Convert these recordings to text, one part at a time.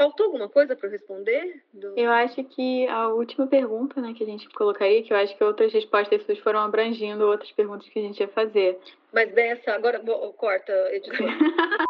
Faltou alguma coisa para responder? Do... Eu acho que a última pergunta, né, que a gente colocaria, que eu acho que outras respostas suas foram abrangindo outras perguntas que a gente ia fazer. Mas dessa, agora corta, editor.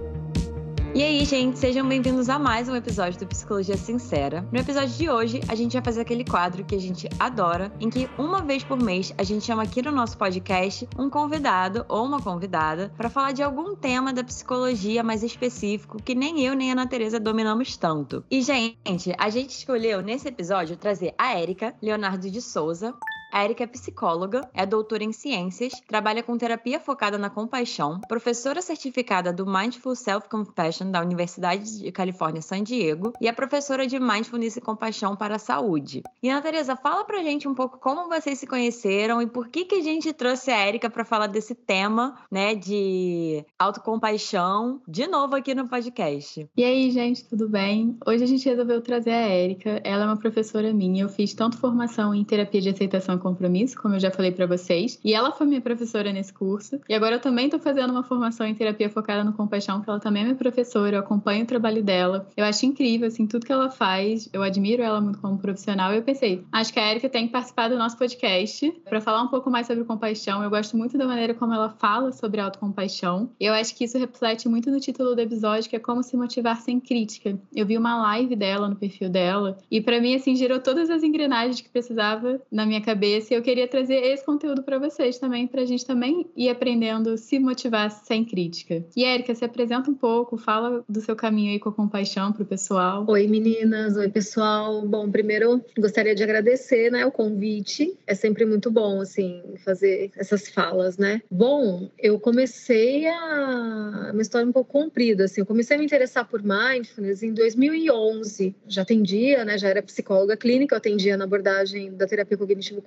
E aí, gente, sejam bem-vindos a mais um episódio do Psicologia Sincera. No episódio de hoje, a gente vai fazer aquele quadro que a gente adora, em que uma vez por mês a gente chama aqui no nosso podcast um convidado ou uma convidada para falar de algum tema da psicologia mais específico que nem eu nem a Ana dominamos tanto. E, gente, a gente escolheu nesse episódio trazer a Érica Leonardo de Souza, a Erika é psicóloga, é doutora em ciências, trabalha com terapia focada na compaixão, professora certificada do Mindful Self-Compassion da Universidade de Califórnia, San Diego, e é professora de Mindfulness e Compaixão para a Saúde. E Ana Teresa, fala pra gente um pouco como vocês se conheceram e por que que a gente trouxe a Erika para falar desse tema, né, de autocompaixão, de novo aqui no podcast. E aí, gente, tudo bem? Hoje a gente resolveu trazer a Erika. Ela é uma professora minha. Eu fiz tanto formação em terapia de aceitação compromisso, como eu já falei para vocês. E ela foi minha professora nesse curso. E agora eu também estou fazendo uma formação em terapia focada no compaixão, que ela também é minha professora, eu acompanho o trabalho dela. Eu acho incrível, assim, tudo que ela faz. Eu admiro ela muito como profissional. E eu pensei, acho que a Erika tem que participar do nosso podcast para falar um pouco mais sobre compaixão. Eu gosto muito da maneira como ela fala sobre autocompaixão. Eu acho que isso reflete muito no título do episódio, que é como se motivar sem crítica. Eu vi uma live dela no perfil dela e para mim assim gerou todas as engrenagens que precisava na minha cabeça esse. Eu queria trazer esse conteúdo para vocês também, para a gente também ir aprendendo se motivar sem crítica. E Érica, se apresenta um pouco, fala do seu caminho aí com a compaixão para o pessoal. Oi, meninas. Oi, pessoal. Bom, primeiro gostaria de agradecer, né, o convite. É sempre muito bom, assim, fazer essas falas, né? Bom, eu comecei a uma história um pouco comprida, assim. Eu comecei a me interessar por mindfulness em 2011. Já atendia, né? Já era psicóloga clínica, eu atendia na abordagem da terapia cognitivo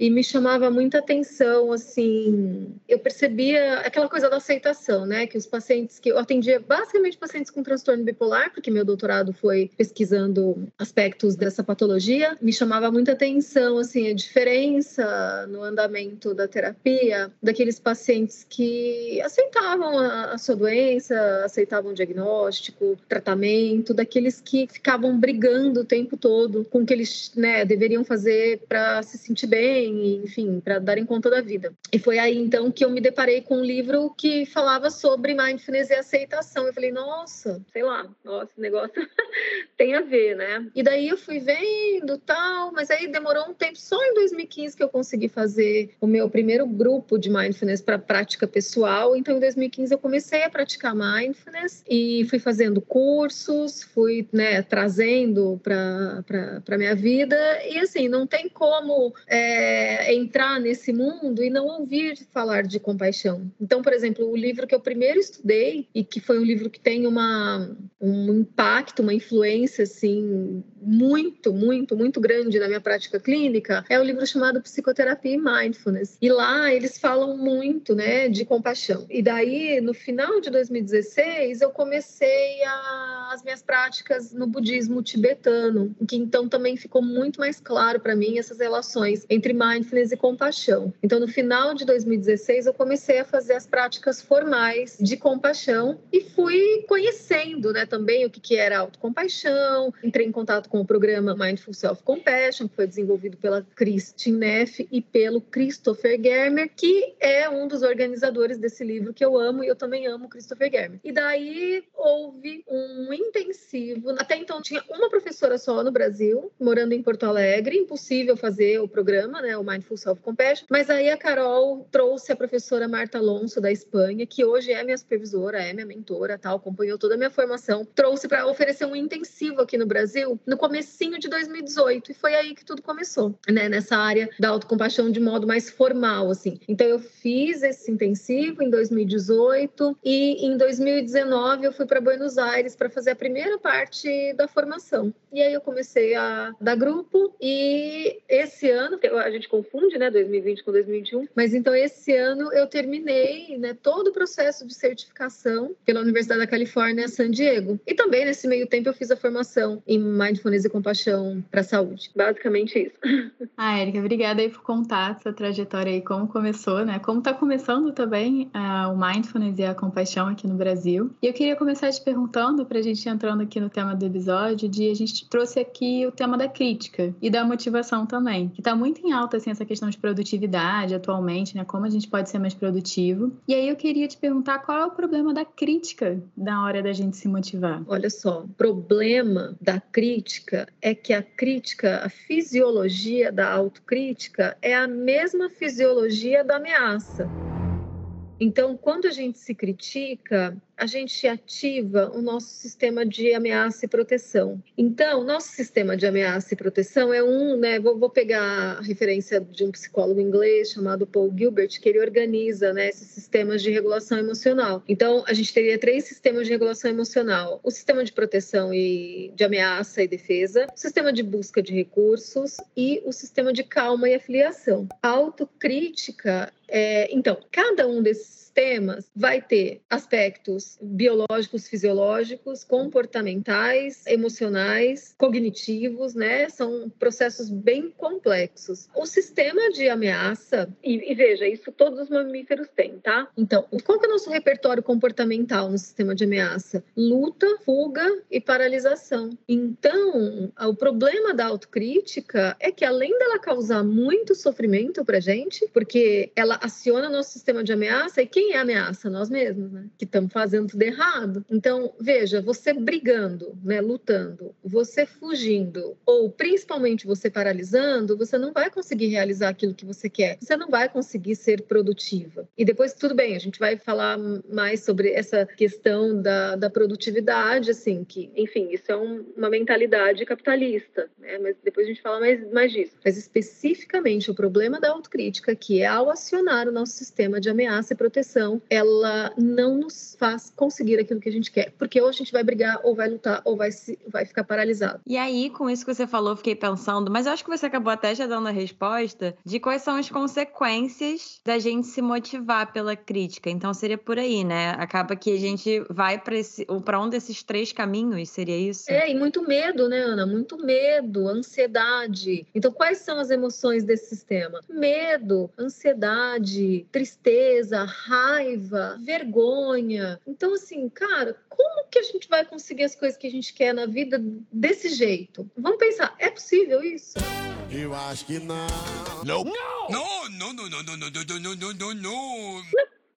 e me chamava muita atenção, assim, eu percebia aquela coisa da aceitação, né, que os pacientes que eu atendia basicamente pacientes com transtorno bipolar, porque meu doutorado foi pesquisando aspectos dessa patologia, me chamava muita atenção, assim, a diferença no andamento da terapia daqueles pacientes que aceitavam a, a sua doença, aceitavam o diagnóstico, tratamento, daqueles que ficavam brigando o tempo todo com o que eles, né, deveriam fazer para se sentir bem, enfim, para darem conta da vida. E foi aí então que eu me deparei com um livro que falava sobre mindfulness e aceitação. Eu falei, nossa, sei lá, nossa, esse negócio tem a ver, né? E daí eu fui vendo tal, mas aí demorou um tempo, só em 2015 que eu consegui fazer o meu primeiro grupo de mindfulness para prática pessoal. Então em 2015 eu comecei a praticar mindfulness e fui fazendo cursos, fui, né, trazendo para minha vida e assim, não tem como como é, entrar nesse mundo e não ouvir falar de compaixão. Então, por exemplo, o livro que eu primeiro estudei e que foi um livro que tem uma, um impacto, uma influência assim muito, muito, muito grande na minha prática clínica é o um livro chamado Psicoterapia e Mindfulness. E lá eles falam muito, né, de compaixão. E daí, no final de 2016, eu comecei a, as minhas práticas no budismo tibetano, que então também ficou muito mais claro para mim essas relações entre mindfulness e compaixão. Então, no final de 2016, eu comecei a fazer as práticas formais de compaixão e fui conhecendo, né, também o que, que era autocompaixão. Entrei em contato com o programa Mindful Self Compassion, que foi desenvolvido pela Christine Neff e pelo Christopher Germer, que é um dos organizadores desse livro que eu amo e eu também amo Christopher Germer. E daí houve um intensivo. Até então tinha uma professora só no Brasil, morando em Porto Alegre, impossível fazer o programa, né, o Mindful Self Compassion, mas aí a Carol trouxe a professora Marta Alonso da Espanha, que hoje é minha supervisora, é minha mentora, tal, acompanhou toda a minha formação, trouxe para oferecer um intensivo aqui no Brasil, no comecinho de 2018 e foi aí que tudo começou, né? Nessa área da autocompaixão de modo mais formal, assim. Então eu fiz esse intensivo em 2018 e em 2019 eu fui para Buenos Aires para fazer a primeira parte da formação. E aí eu comecei a dar grupo e esse ano a gente confunde, né, 2020 com 2021, mas então esse ano eu terminei, né, todo o processo de certificação pela Universidade da Califórnia, San Diego. E também nesse meio tempo eu fiz a formação em Mindfulness e Compaixão para a Saúde. Basicamente isso. Ah, Érica, obrigada aí por contar sua trajetória aí, como começou, né? Como está começando também uh, o Mindfulness e a Compaixão aqui no Brasil. E eu queria começar te perguntando, para a gente entrando aqui no tema do episódio, de a gente trouxe aqui o tema da crítica e da motivação também, que está muito em alta, assim, essa questão de produtividade atualmente, né? Como a gente pode ser mais produtivo. E aí eu queria te perguntar qual é o problema da crítica na hora da gente se motivar. Olha só, o problema da crítica é que a crítica, a fisiologia da autocrítica é a mesma fisiologia da ameaça. Então, quando a gente se critica, a gente ativa o nosso sistema de ameaça e proteção. Então, nosso sistema de ameaça e proteção é um, né? Vou, vou, pegar a referência de um psicólogo inglês chamado Paul Gilbert, que ele organiza né, esses sistemas de regulação emocional. Então, a gente teria três sistemas de regulação emocional: o sistema de proteção e de ameaça e defesa, o sistema de busca de recursos e o sistema de calma e afiliação. A autocrítica é, então, cada um desses sistemas vai ter aspectos biológicos, fisiológicos, comportamentais, emocionais, cognitivos, né? São processos bem complexos. O sistema de ameaça, e, e veja, isso todos os mamíferos têm, tá? Então, qual que é o nosso repertório comportamental no sistema de ameaça? Luta, fuga e paralisação. Então, o problema da autocrítica é que além dela causar muito sofrimento pra gente, porque ela aciona nosso sistema de ameaça e quem é a ameaça? Nós mesmos, né? Que estamos fazendo tudo errado. Então, veja, você brigando, né, lutando, você fugindo, ou principalmente você paralisando, você não vai conseguir realizar aquilo que você quer. Você não vai conseguir ser produtiva. E depois, tudo bem, a gente vai falar mais sobre essa questão da, da produtividade, assim, que, enfim, isso é um, uma mentalidade capitalista, né? Mas depois a gente fala mais, mais disso. Mas especificamente o problema da autocrítica, que é ao acionar o nosso sistema de ameaça e proteção ela não nos faz conseguir aquilo que a gente quer, porque ou a gente vai brigar, ou vai lutar, ou vai, se, vai ficar paralisado. E aí, com isso que você falou, eu fiquei pensando, mas eu acho que você acabou até já dando a resposta de quais são as consequências da gente se motivar pela crítica. Então seria por aí, né? Acaba que a gente vai para um desses três caminhos, seria isso? É, e muito medo, né, Ana? Muito medo, ansiedade. Então, quais são as emoções desse sistema? Medo, ansiedade, tristeza, raiva raiva, vergonha. Então, assim, cara, como que a gente vai conseguir as coisas que a gente quer na vida desse jeito? Vamos pensar, é possível isso? Eu acho que não. Não! Não! Não, não, não, não, não, não, não, não, não,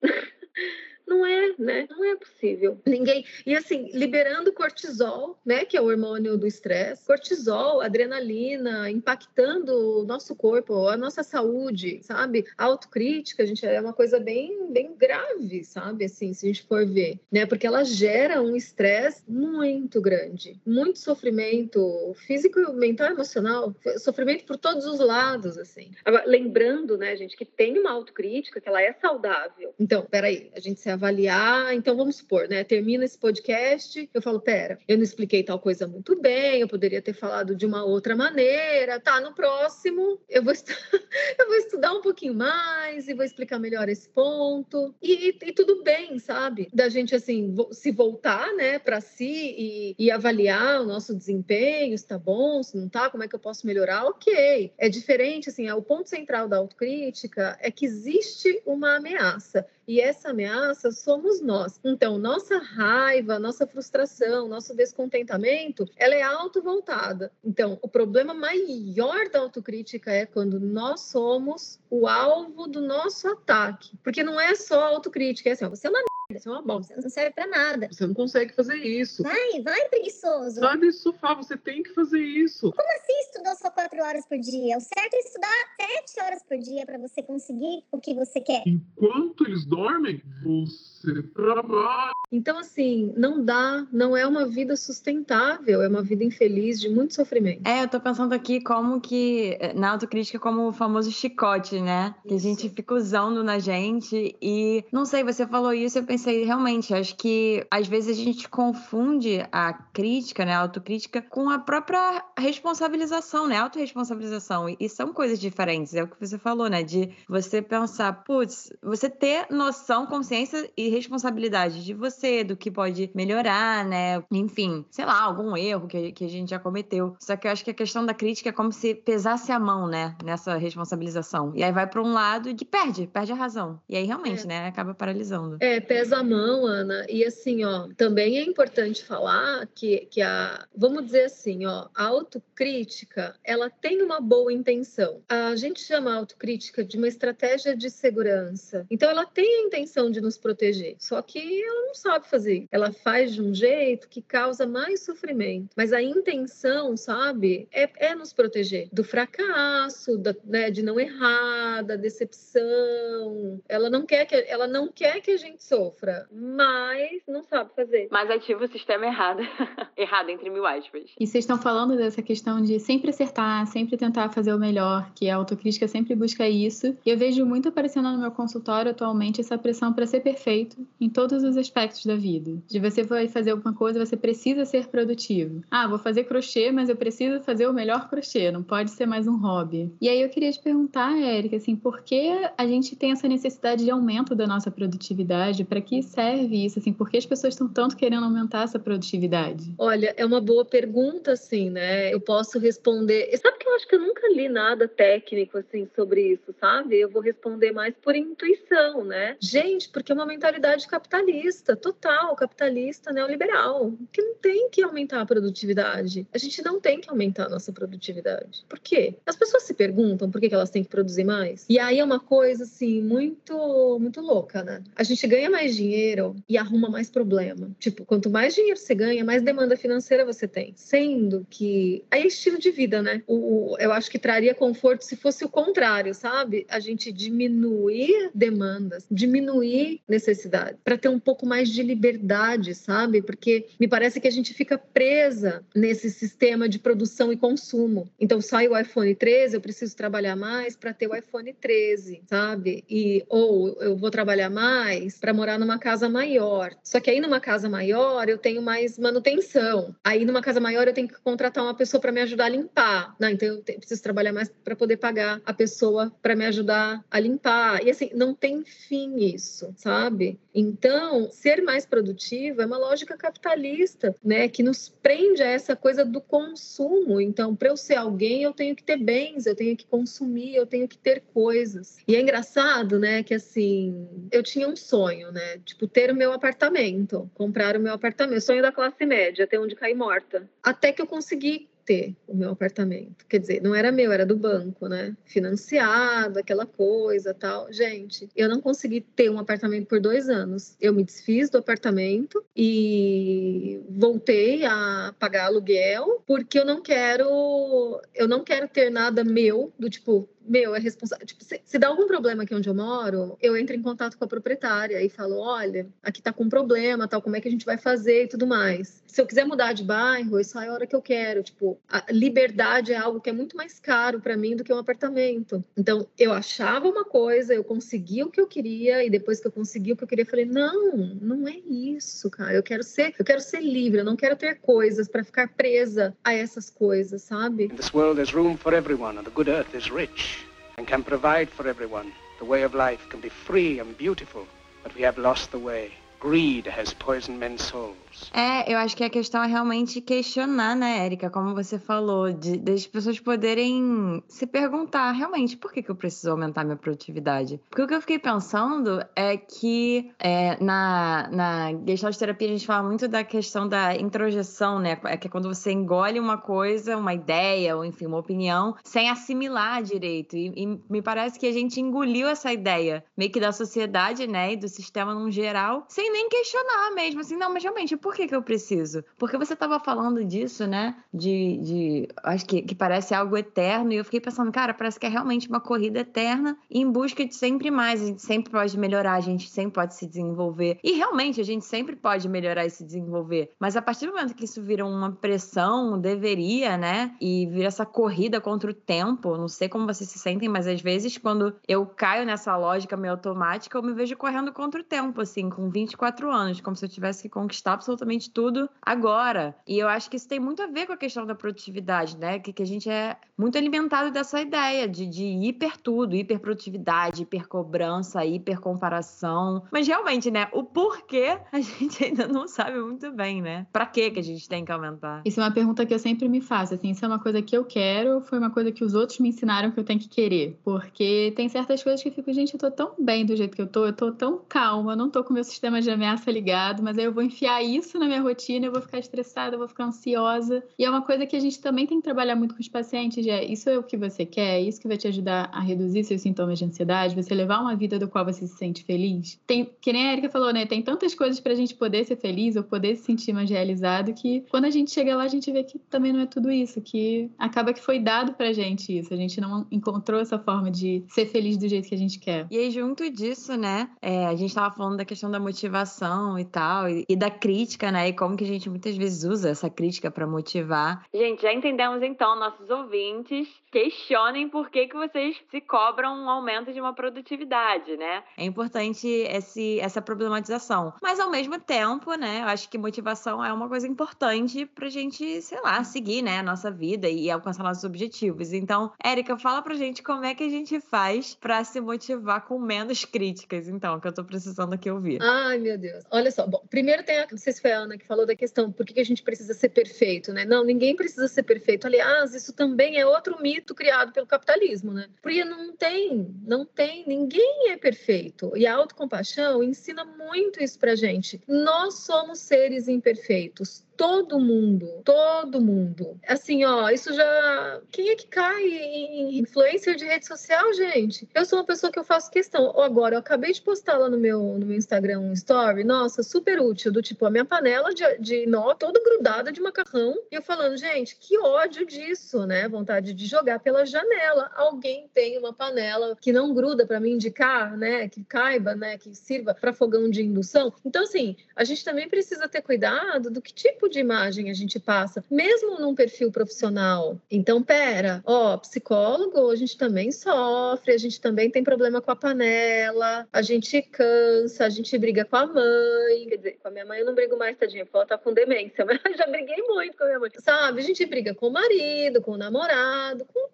não. É, né? Não é possível. Ninguém. E assim, liberando cortisol, né? Que é o hormônio do estresse. Cortisol, adrenalina, impactando o nosso corpo, a nossa saúde, sabe? Autocrítica, gente é uma coisa bem, bem grave, sabe? Assim, se a gente for ver, né? Porque ela gera um estresse muito grande, muito sofrimento físico, mental, emocional, sofrimento por todos os lados, assim. Agora, lembrando, né, gente, que tem uma autocrítica que ela é saudável. Então, peraí, a gente se avaliar. Então, vamos supor, né? Termina esse podcast, eu falo, pera, eu não expliquei tal coisa muito bem, eu poderia ter falado de uma outra maneira. Tá, no próximo eu vou, eu vou estudar um pouquinho mais e vou explicar melhor esse ponto. E, e, e tudo bem, sabe? Da gente, assim, se voltar, né, para si e, e avaliar o nosso desempenho, se tá bom, se não tá, como é que eu posso melhorar, ok. É diferente, assim, é o ponto central da autocrítica é que existe uma ameaça. E essa ameaça somos nós. Então, nossa raiva, nossa frustração, nosso descontentamento, ela é auto-voltada. Então, o problema maior da autocrítica é quando nós somos o alvo do nosso ataque. Porque não é só autocrítica, é assim, ó, você é uma Isso é uma bosta. Você não serve pra nada. Você não consegue fazer isso. Vai, vai, preguiçoso. Sai desse sofá, você tem que fazer isso. Como assim estudou só quatro horas por dia? O certo é estudar sete horas por dia pra você conseguir o que você quer. Enquanto eles dormem, você trabalha. Então, assim, não dá, não é uma vida sustentável, é uma vida infeliz de muito sofrimento. É, eu tô pensando aqui como que, na autocrítica, como o famoso chicote, né? Que a gente fica usando na gente e, não sei, você falou isso, eu pensei, realmente, acho que às vezes a gente confunde a crítica, né, a autocrítica, com a própria responsabilização, né, autorresponsabilização, e, e são coisas diferentes, é o que você falou, né, de você pensar, putz, você ter noção, consciência e responsabilidade de você, do que pode melhorar, né, enfim, sei lá, algum erro que, que a gente já cometeu. Só que eu acho que a questão da crítica é como se pesasse a mão, né, nessa responsabilização. E aí vai para um lado que perde, perde a razão. E aí realmente, É. né, acaba paralisando. É, pesa a mão, Ana. E assim, ó, também é importante falar que, que a, vamos dizer assim, ó, a autocrítica, ela tem uma boa intenção. A gente chama a autocrítica de uma estratégia de segurança. Então, ela tem a intenção de nos proteger, só que ela não sabe fazer. Ela faz de um jeito que causa mais sofrimento. Mas a intenção, sabe, é, é nos proteger do fracasso, da, né, de não errar, da decepção. Ela não quer que ela não quer que a gente sofra, mas não sabe fazer. Mas ativa o sistema errado. errado, entre mil aspas. E vocês estão falando dessa questão de sempre acertar, sempre tentar fazer o melhor, que a autocrítica sempre busca isso. E eu vejo muito aparecendo no meu consultório atualmente essa pressão para ser perfeito em todos os aspectos da vida. De você vai fazer alguma coisa, você precisa ser produtivo. Ah, vou fazer crochê, mas eu preciso fazer o melhor crochê, não pode ser mais um hobby. E aí eu queria te perguntar, Érica, assim, por que a gente tem essa necessidade de aumento da nossa produtividade? Para que serve isso? Assim, por que as pessoas estão tanto querendo aumentar essa produtividade? Olha, é uma boa pergunta, assim, né? Eu posso responder. Sabe que eu acho que eu nunca li nada técnico, assim, sobre isso, sabe? Eu vou responder mais por intuição, né? Gente, porque é uma mentalidade capitalista, total, capitalista neoliberal, que não tem que aumentar a produtividade. A gente não tem que aumentar a nossa produtividade. Por quê? As pessoas se perguntam por que elas têm que produzir mais. E aí é uma coisa, assim, muito, muito louca, né? A gente ganha mais dinheiro e arruma mais problema. Tipo, quanto mais dinheiro você ganha, mais demanda financeira você tem. Sendo que. Aí é estilo de vida, né? O, eu acho que traria conforto se fosse o contrário, sabe? A gente diminuir demandas, diminuir necessidade, para ter um pouco mais de liberdade, sabe? Porque me parece que a gente fica presa nesse sistema de produção e consumo. Então sai o iPhone 13, eu preciso trabalhar mais para ter o iPhone 13, sabe? E ou eu vou trabalhar mais para morar numa casa maior. Só que aí numa casa maior eu tenho mais manutenção. Aí numa casa maior eu tenho que contratar uma pessoa para me ajudar a limpar. Não, então eu preciso trabalhar mais para poder pagar a pessoa para me ajudar a limpar. E assim, não tem fim isso, sabe? Então, ser mais produtivo é uma lógica capitalista, né, que nos prende a essa coisa do consumo. Então, para eu ser alguém, eu tenho que ter bens, eu tenho que consumir, eu tenho que ter coisas. E é engraçado, né, que assim, eu tinha um sonho, né, tipo ter o meu apartamento, comprar o meu apartamento, sonho da classe média, ter onde cair morta. Até que eu consegui ter o meu apartamento. Quer dizer, não era meu, era do banco, né? Financiado, aquela coisa tal. Gente, eu não consegui ter um apartamento por dois anos. Eu me desfiz do apartamento e voltei a pagar aluguel porque eu não quero, eu não quero ter nada meu do tipo meu, é responsável. Tipo, se, se dá algum problema aqui onde eu moro, eu entro em contato com a proprietária e falo: olha, aqui tá com problema, tal, como é que a gente vai fazer e tudo mais. Se eu quiser mudar de bairro, isso é a hora que eu quero. Tipo, a liberdade é algo que é muito mais caro para mim do que um apartamento. Então, eu achava uma coisa, eu conseguia o que eu queria, e depois que eu consegui o que eu queria, eu falei: não, não é isso, cara. Eu quero ser, eu quero ser livre, eu não quero ter coisas para ficar presa a essas coisas, sabe? In this world, there's room for everyone, and the good earth is rich and can provide for everyone. The way of life can be free and beautiful, but we have lost the way. Greed has poisoned men's souls. É, eu acho que a questão é realmente questionar, né, Érica? Como você falou, de, das pessoas poderem se perguntar realmente por que, que eu preciso aumentar minha produtividade. Porque o que eu fiquei pensando é que é, na, na Gestalt terapia a gente fala muito da questão da introjeção, né? É que é quando você engole uma coisa, uma ideia, ou enfim, uma opinião, sem assimilar direito. E, e me parece que a gente engoliu essa ideia, meio que da sociedade, né, e do sistema num geral, sem nem questionar mesmo, assim, não, mas realmente, por que que eu preciso? Porque você tava falando disso, né, de, de acho que, que parece algo eterno, e eu fiquei pensando, cara, parece que é realmente uma corrida eterna em busca de sempre mais, a gente sempre pode melhorar, a gente sempre pode se desenvolver, e realmente a gente sempre pode melhorar e se desenvolver, mas a partir do momento que isso vira uma pressão, deveria, né, e vira essa corrida contra o tempo, não sei como vocês se sentem, mas às vezes quando eu caio nessa lógica meio automática, eu me vejo correndo contra o tempo, assim, com 24 anos, como se eu tivesse que conquistar absolutamente tudo agora. E eu acho que isso tem muito a ver com a questão da produtividade, né? Que, que a gente é muito alimentado dessa ideia de, de hiper tudo, hiperprodutividade, hipercobrança, hipercomparação. Mas realmente, né? O porquê a gente ainda não sabe muito bem, né? Pra que que a gente tem que aumentar? Isso é uma pergunta que eu sempre me faço, assim, isso é uma coisa que eu quero foi uma coisa que os outros me ensinaram que eu tenho que querer? Porque tem certas coisas que eu fico, gente, eu tô tão bem do jeito que eu tô, eu tô tão calma, eu não tô com meu sistema de ameaça ligado, mas aí eu vou enfiar isso na minha rotina, eu vou ficar estressada, eu vou ficar ansiosa. E é uma coisa que a gente também tem que trabalhar muito com os pacientes, é isso é o que você quer, é isso que vai te ajudar a reduzir seus sintomas de ansiedade, você levar uma vida do qual você se sente feliz. Tem, que nem a Erika falou, né? Tem tantas coisas pra gente poder ser feliz ou poder se sentir mais realizado que quando a gente chega lá, a gente vê que também não é tudo isso, que acaba que foi dado pra gente isso. A gente não encontrou essa forma de ser feliz do jeito que a gente quer. E aí, junto disso, né? É, a gente tava falando da questão da motivação e tal, e, e, da crítica, né? E como que a gente muitas vezes usa essa crítica para motivar. Gente, já entendemos então, nossos ouvintes questionem por que, que vocês se cobram um aumento de uma produtividade, né? É importante esse, essa problematização. Mas ao mesmo tempo, né? Eu acho que motivação é uma coisa importante pra gente, sei lá, seguir, né? A nossa vida e alcançar nossos objetivos. Então, Érica, fala pra gente como é que a gente faz para se motivar com menos críticas, então, que eu tô precisando aqui ouvir. Ai, meu Deus. Olha só, bom, primeiro tem a, não foi a Ana que falou da questão, por que a gente precisa ser perfeito, né? Não, ninguém precisa ser perfeito. Aliás, isso também é outro mito criado pelo capitalismo, né? Porque não tem, não tem, ninguém é perfeito. E a autocompaixão ensina muito isso pra gente. Nós somos seres imperfeitos todo mundo, todo mundo. Assim, ó, isso já. Quem é que cai em influencer de rede social, gente? Eu sou uma pessoa que eu faço questão. Agora, eu acabei de postar lá no meu, no meu Instagram um story, nossa, super útil, do tipo, a minha panela de, de nó toda grudada de macarrão. E eu falando, gente, que ódio disso, né? Vontade de jogar pela janela. Alguém tem uma panela que não gruda para me indicar, né? Que caiba, né? Que sirva para fogão de indução. Então, assim, a gente também precisa ter cuidado do que tipo tipo de imagem a gente passa, mesmo num perfil profissional. Então, pera, ó, psicólogo, a gente também sofre, a gente também tem problema com a panela, a gente cansa, a gente briga com a mãe. Quer dizer, com a minha mãe eu não brigo mais, tadinha, porque ela tá com demência, mas eu já briguei muito com a minha mãe. Sabe, a gente briga com o marido, com o namorado, com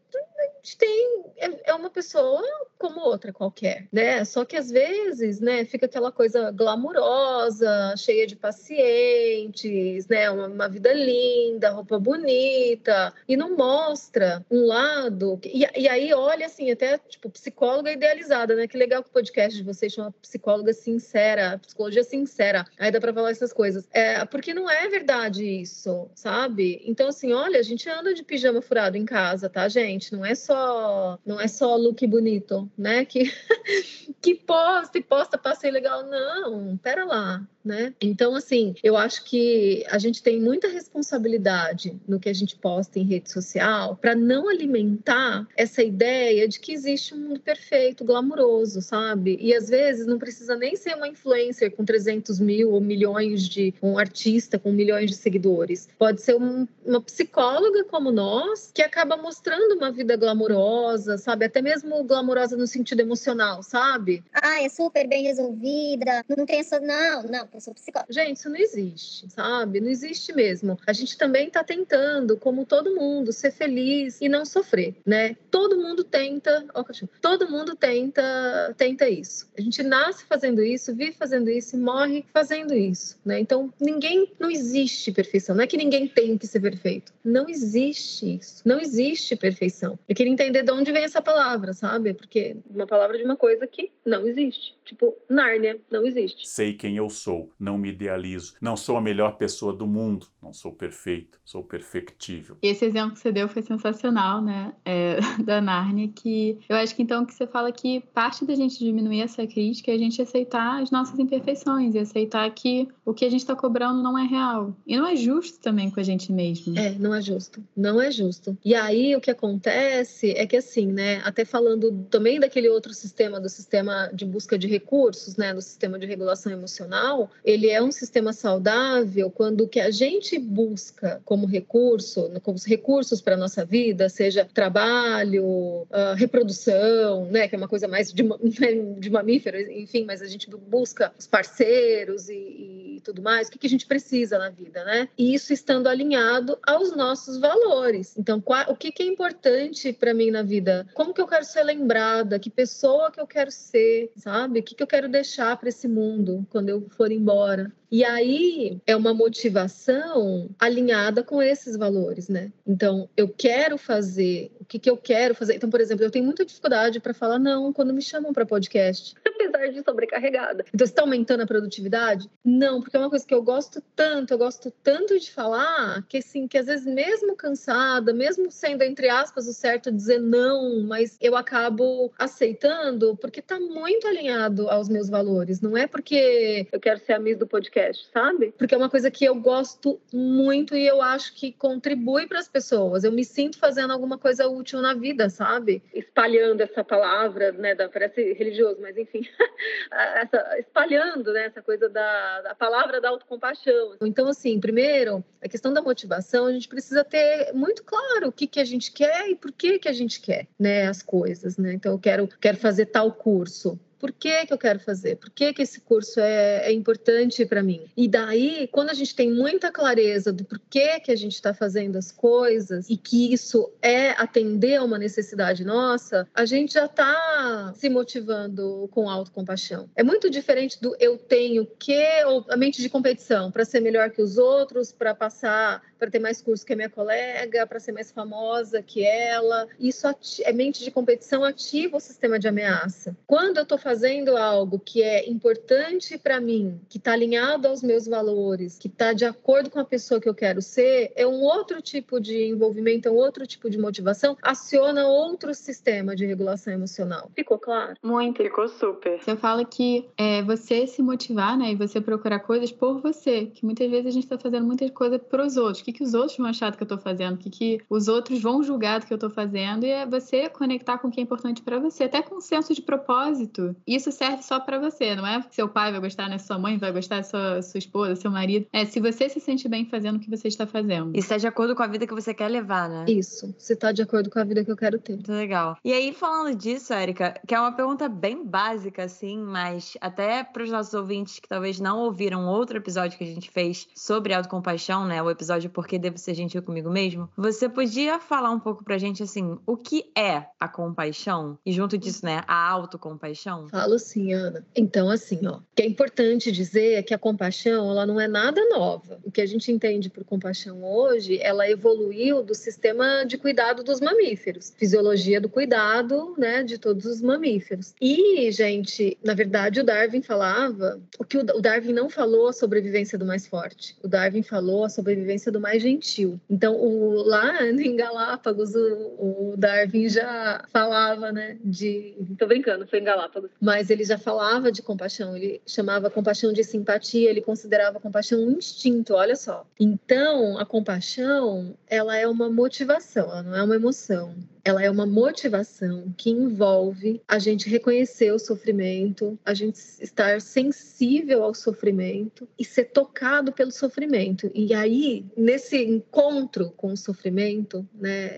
a gente tem é, é uma pessoa como outra qualquer, né? Só que às vezes, né, fica aquela coisa glamurosa, cheia de pacientes, né? Uma, uma vida linda, roupa bonita, e não mostra um lado. E, e aí olha assim, até tipo psicóloga idealizada, né? Que legal que o podcast de vocês chama psicóloga sincera, psicologia sincera. Aí dá para falar essas coisas. É, porque não é verdade isso, sabe? Então assim, olha, a gente anda de pijama furado em casa, tá, gente? Não é só não é só look bonito, né? Que que posta e posta passeio legal, não. Pera lá, né? Então, assim, eu acho que a gente tem muita responsabilidade no que a gente posta em rede social para não alimentar essa ideia de que existe um mundo perfeito, glamuroso, sabe? E às vezes não precisa nem ser uma influencer com 300 mil ou milhões de. um artista com milhões de seguidores. Pode ser um, uma psicóloga como nós que acaba mostrando uma vida glamurosa, sabe? Até mesmo glamurosa no sentido emocional, sabe? Ah, é super bem resolvida, não tem essa. Não, não eu sou psicóloga. Gente, isso não existe, sabe? Não existe mesmo. A gente também está tentando, como todo mundo, ser feliz e não sofrer, né? Todo mundo tenta, ó, todo mundo tenta, tenta isso. A gente nasce fazendo isso, vive fazendo isso e morre fazendo isso, né? Então, ninguém, não existe perfeição. Não é que ninguém tem que ser perfeito. Não existe isso. Não existe perfeição. Eu queria entender de onde vem essa palavra, sabe? Porque uma palavra de uma coisa que não existe. Tipo, Nárnia não existe. Sei quem eu sou eu não me idealizo. Não sou a melhor pessoa do mundo, não sou perfeito, sou perfectível. Esse exemplo que você deu foi sensacional, né? É, da Narnia, que eu acho que então que você fala que parte da gente diminuir essa crítica é a gente aceitar as nossas imperfeições e aceitar que o que a gente está cobrando não é real. E não é justo também com a gente mesmo. É, não é justo. Não é justo. E aí o que acontece é que assim, né, até falando também daquele outro sistema, do sistema de busca de recursos, né, do sistema de regulação emocional, ele é um sistema saudável quando o que a gente busca como recurso, como recursos para nossa vida, seja trabalho, uh, reprodução, né, que é uma coisa mais de, de mamífero, enfim, mas a gente busca os parceiros e, e tudo mais, o que, que a gente precisa na vida, né? E isso estando alinhado aos nossos valores. Então, qual, o que, que é importante para mim na vida? Como que eu quero ser lembrada? Que pessoa que eu quero ser, sabe? O que, que eu quero deixar para esse mundo quando eu for embora? E aí é uma motivação alinhada com esses valores, né? Então, eu quero fazer, o que, que eu quero fazer? Então, por exemplo, eu tenho muita dificuldade para falar não quando me chamam para podcast, apesar de sobrecarregada. Então, está aumentando a produtividade? Não, porque é uma coisa que eu gosto tanto, eu gosto tanto de falar, que assim, que às vezes mesmo cansada, mesmo sendo entre aspas o certo dizer não, mas eu acabo aceitando porque está muito alinhado aos meus valores. Não é porque eu quero ser amigo do podcast podcast, sabe? Porque é uma coisa que eu gosto muito e eu acho que contribui para as pessoas. Eu me sinto fazendo alguma coisa útil na vida, sabe? Espalhando essa palavra, né? Da, parece religioso, mas enfim, essa, espalhando, né? Essa coisa da, da palavra da autocompaixão. Então, assim, primeiro, a questão da motivação, a gente precisa ter muito claro o que, que a gente quer e por que, que a gente quer, né? As coisas, né? Então, eu quero, quero fazer tal curso por que, que eu quero fazer, por que, que esse curso é, é importante para mim. E daí, quando a gente tem muita clareza do porquê que a gente está fazendo as coisas e que isso é atender a uma necessidade nossa, a gente já está se motivando com autocompaixão. É muito diferente do eu tenho que, ou a mente de competição, para ser melhor que os outros, para passar, para ter mais curso que a minha colega, para ser mais famosa que ela. Isso é mente de competição ativa o sistema de ameaça. Quando eu estou fazendo fazendo algo que é importante para mim, que está alinhado aos meus valores, que está de acordo com a pessoa que eu quero ser, é um outro tipo de envolvimento, é um outro tipo de motivação, aciona outro sistema de regulação emocional. Ficou claro? Muito. Ficou super. Você fala que é você se motivar, né, e você procurar coisas por você, que muitas vezes a gente está fazendo muitas coisas para os outros. O que, que os outros vão achar do que eu estou fazendo? O que, que os outros vão julgar do que eu estou fazendo? E é você conectar com o que é importante para você, até com um senso de propósito isso serve só para você, não é porque seu pai vai gostar, né? Sua mãe vai gostar, sua, sua esposa, seu marido. É se você se sente bem fazendo o que você está fazendo. E está de acordo com a vida que você quer levar, né? Isso, se está de acordo com a vida que eu quero ter. Muito legal. E aí, falando disso, Érica, que é uma pergunta bem básica, assim, mas até para os nossos ouvintes que talvez não ouviram outro episódio que a gente fez sobre autocompaixão, né? O episódio Por que Devo Ser Gentil Comigo Mesmo. Você podia falar um pouco pra gente, assim, o que é a compaixão? E junto disso, né, a autocompaixão? Falo sim, Ana. Então, assim, ó, o que é importante dizer é que a compaixão, ela não é nada nova. O que a gente entende por compaixão hoje, ela evoluiu do sistema de cuidado dos mamíferos, fisiologia do cuidado, né, de todos os mamíferos. E, gente, na verdade, o Darwin falava o que o Darwin não falou a sobrevivência do mais forte. O Darwin falou a sobrevivência do mais gentil. Então, o, lá em Galápagos, o, o Darwin já falava, né, de, tô brincando, foi em Galápagos, mas ele já falava de compaixão, ele chamava compaixão de simpatia, ele considerava compaixão um instinto, olha só. Então, a compaixão, ela é uma motivação, ela não é uma emoção ela é uma motivação que envolve a gente reconhecer o sofrimento, a gente estar sensível ao sofrimento e ser tocado pelo sofrimento. E aí, nesse encontro com o sofrimento, né,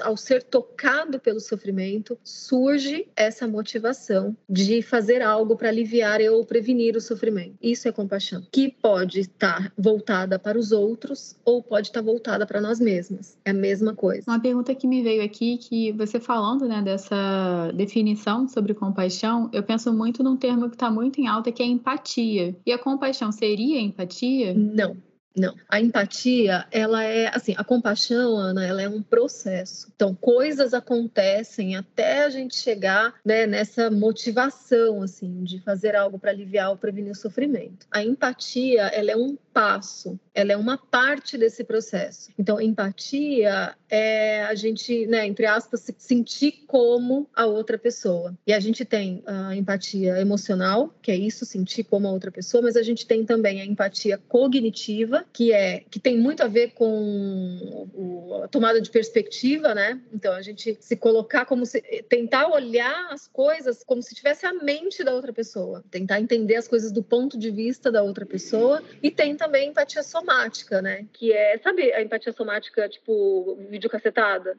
ao ser tocado pelo sofrimento, surge essa motivação de fazer algo para aliviar ou prevenir o sofrimento. Isso é compaixão, que pode estar voltada para os outros ou pode estar voltada para nós mesmas. É a mesma coisa. Uma pergunta que me veio aqui que você falando né, dessa definição sobre compaixão, eu penso muito num termo que está muito em alta, que é empatia. E a compaixão seria empatia? Não. Não. A empatia, ela é assim, a compaixão, Ana, ela é um processo. Então, coisas acontecem até a gente chegar né, nessa motivação, assim, de fazer algo para aliviar ou prevenir o sofrimento. A empatia, ela é um passo, ela é uma parte desse processo. Então, empatia é a gente, né, entre aspas, se sentir como a outra pessoa. E a gente tem a empatia emocional, que é isso, sentir como a outra pessoa, mas a gente tem também a empatia cognitiva, que é que tem muito a ver com o, a tomada de perspectiva, né? Então, a gente se colocar como se tentar olhar as coisas como se tivesse a mente da outra pessoa, tentar entender as coisas do ponto de vista da outra pessoa e tem também empatia somática, né? Que é, sabe, a empatia somática, tipo, videocassetada?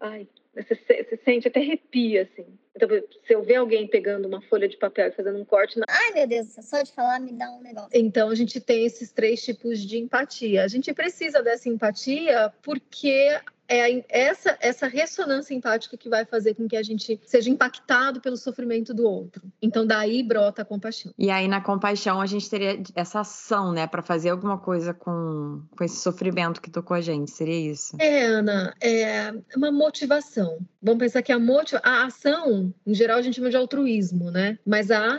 Ai, você, você sente até arrepia, assim. Então, se eu ver alguém pegando uma folha de papel e fazendo um corte. Na... Ai, meu Deus, só de falar me dá um negócio. Então, a gente tem esses três tipos de empatia. A gente precisa dessa empatia porque é essa, essa ressonância empática que vai fazer com que a gente seja impactado pelo sofrimento do outro. Então, daí brota a compaixão. E aí, na compaixão, a gente teria essa ação, né, para fazer alguma coisa com, com esse sofrimento que tocou a gente. Seria isso? É, Ana, é uma motivação. Vamos pensar que a, motiva a ação, em geral, a gente chama de altruísmo, né? Mas a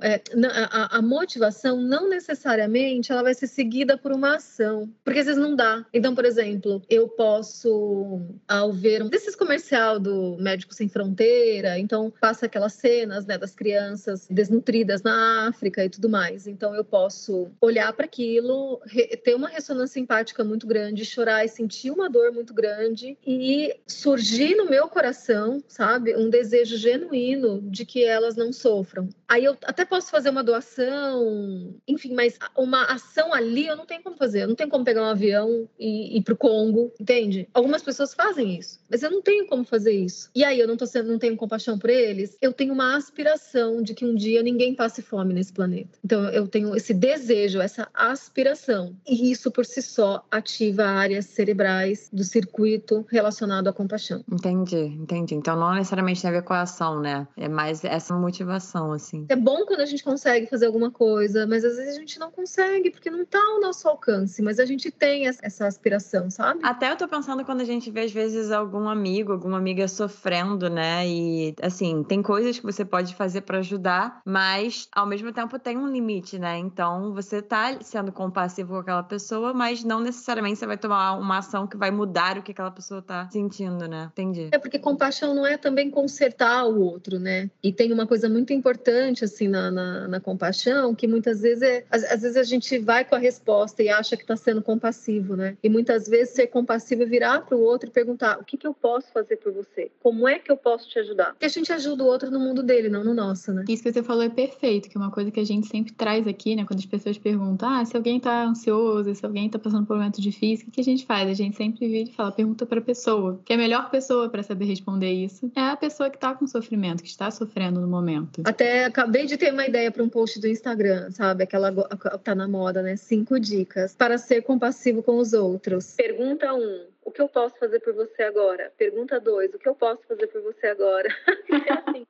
é, a, a, motivação não necessariamente ela vai ser seguida por uma ação, porque às vezes não dá. Então, por exemplo, eu posso, ao ver um desses comercial do Médico Sem Fronteira, então passa aquelas cenas né, das crianças desnutridas na África e tudo mais. Então, eu posso olhar para aquilo, ter uma ressonância empática muito grande, chorar e sentir uma dor muito grande e surgir no meu coração, sabe, um desejo genuíno de que elas não sofram. Eu até posso fazer uma doação, enfim, mas uma ação ali eu não tenho como fazer. Eu não tenho como pegar um avião e ir para o Congo, entende? Algumas pessoas fazem isso, mas eu não tenho como fazer isso. E aí eu não tô sendo, não tenho compaixão por eles. Eu tenho uma aspiração de que um dia ninguém passe fome nesse planeta. Então eu tenho esse desejo, essa aspiração. E isso por si só ativa áreas cerebrais do circuito relacionado à compaixão. Entendi, entendi. Então não necessariamente tem a ver com a ação, né? É mais essa motivação, assim. É bom quando a gente consegue fazer alguma coisa, mas às vezes a gente não consegue porque não está ao nosso alcance, mas a gente tem essa aspiração, sabe? Até eu tô pensando quando a gente vê às vezes algum amigo, alguma amiga sofrendo, né? E assim, tem coisas que você pode fazer para ajudar, mas ao mesmo tempo tem um limite, né? Então você tá sendo compassivo com aquela pessoa, mas não necessariamente você vai tomar uma ação que vai mudar o que aquela pessoa tá sentindo, né? Entendi. É porque compaixão não é também consertar o outro, né? E tem uma coisa muito importante importante assim na, na, na compaixão que muitas vezes é às, às, vezes a gente vai com a resposta e acha que está sendo compassivo, né? E muitas vezes ser compassivo é virar para o outro e perguntar o que, que eu posso fazer por você? Como é que eu posso te ajudar? Porque a gente ajuda o outro no mundo dele, não no nosso, né? Isso que você falou é perfeito, que é uma coisa que a gente sempre traz aqui, né? Quando as pessoas perguntam, ah, se alguém está ansioso, se alguém está passando por um momento difícil, o que a gente faz? A gente sempre vira e fala, pergunta para a pessoa, que é a melhor pessoa para saber responder isso é a pessoa que está com sofrimento, que está sofrendo no momento. Até acabei de ter uma ideia para um post do Instagram, sabe? Aquela tá na moda, né? Cinco dicas para ser compassivo com os outros. Pergunta um o que eu posso fazer por você agora? Pergunta dois, o que eu posso fazer por você agora? é assim.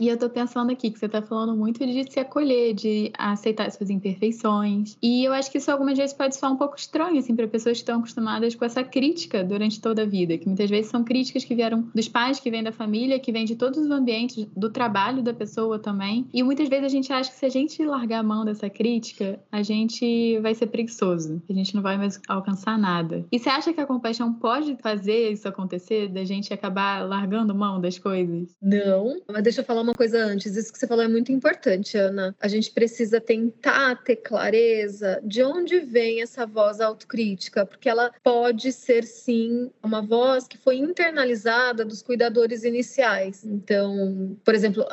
E eu tô pensando aqui que você tá falando muito de se acolher, de aceitar suas imperfeições. E eu acho que isso algumas vezes pode soar um pouco estranho, assim, para pessoas que estão acostumadas com essa crítica durante toda a vida, que muitas vezes são críticas que vieram dos pais, que vêm da família, que vêm de todos os ambientes, do trabalho da pessoa também. E muitas vezes a gente acha que se a gente largar a mão dessa crítica, a gente vai ser preguiçoso, a gente não vai mais alcançar nada. E você acha que a compaixão não pode fazer isso acontecer, da gente acabar largando mão das coisas? Não, mas deixa eu falar uma coisa antes. Isso que você falou é muito importante, Ana. A gente precisa tentar ter clareza de onde vem essa voz autocrítica, porque ela pode ser sim uma voz que foi internalizada dos cuidadores iniciais. Então, por exemplo,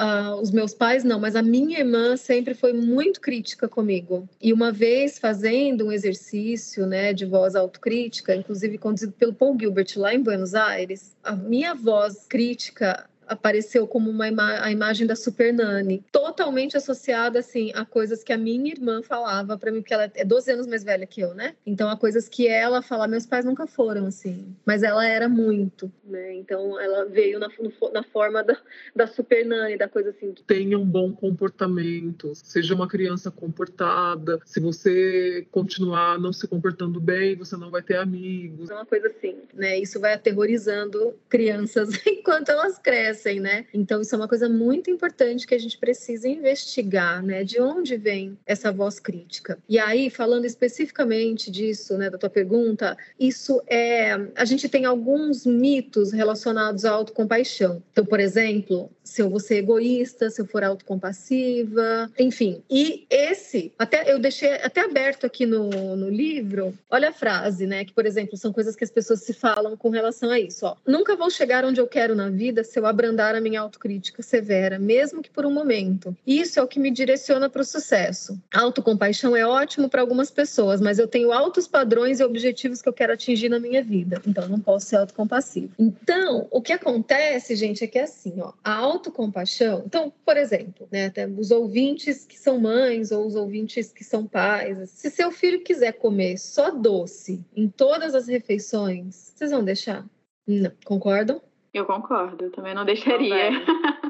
os meus pais não, mas a minha irmã sempre foi muito crítica comigo. E uma vez fazendo um exercício, né, de voz autocrítica, inclusive conduzido pelo Paul Gilbert lá em Buenos Aires, a minha voz crítica apareceu como uma ima a imagem da Super Nani, totalmente associada assim a coisas que a minha irmã falava para mim, porque ela é 12 anos mais velha que eu, né? Então a coisas que ela fala, meus pais nunca foram assim, mas ela era muito, né? Então ela veio na, na forma da, da Super Nani, da coisa assim. Tenha um bom comportamento, seja uma criança comportada. Se você continuar não se comportando bem, você não vai ter amigos. É uma coisa assim, né? Isso vai aterrorizando crianças enquanto elas crescem, né? Então isso é uma coisa muito importante que a gente precisa investigar, né? De onde vem essa voz crítica? E aí, falando especificamente disso, né, da tua pergunta, isso é, a gente tem alguns mitos relacionados à autocompaixão. Então, por exemplo, se eu vou ser egoísta, se eu for autocompassiva, enfim. E esse, até eu deixei até aberto aqui no, no livro, olha a frase, né, que por exemplo, são coisas que as pessoas se falam com relação a isso, ó. Nunca vou chegar onde eu quero na vida se eu abrandar a minha autocrítica severa, mesmo que por um momento. Isso é o que me direciona para o sucesso. A autocompaixão é ótimo para algumas pessoas, mas eu tenho altos padrões e objetivos que eu quero atingir na minha vida. Então, não posso ser autocompassivo. Então, o que acontece, gente, é que é assim, ó, a autocompaixão. Então, por exemplo, né, até os ouvintes que são mães ou os ouvintes que são pais, se seu filho quiser comer só doce em todas as refeições, vocês vão deixar? Não. Concordam? Eu concordo, eu também não deixaria.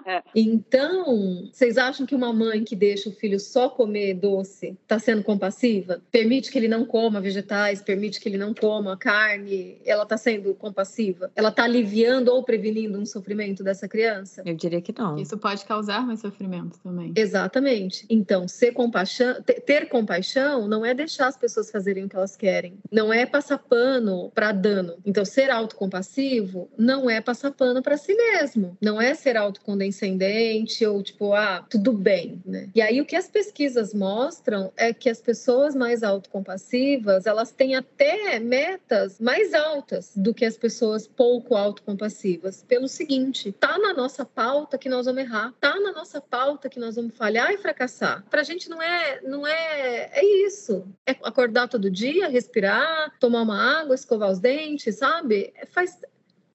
É. Então, vocês acham que uma mãe que deixa o filho só comer doce está sendo compassiva? Permite que ele não coma vegetais, permite que ele não coma carne? Ela está sendo compassiva? Ela está aliviando ou prevenindo um sofrimento dessa criança? Eu diria que não. Isso pode causar mais sofrimento também. Exatamente. Então, ser compaixão, ter compaixão não é deixar as pessoas fazerem o que elas querem. Não é passar pano para dano. Então, ser autocompassivo não é passar pano para si mesmo. Não é ser autocondescendente ou tipo, ah, tudo bem, né? E aí o que as pesquisas mostram é que as pessoas mais autocompassivas, elas têm até metas mais altas do que as pessoas pouco autocompassivas. Pelo seguinte, tá na nossa pauta que nós vamos errar, tá na nossa pauta que nós vamos falhar e fracassar. Pra gente não é, não é, é isso. É acordar todo dia, respirar, tomar uma água, escovar os dentes, sabe? Faz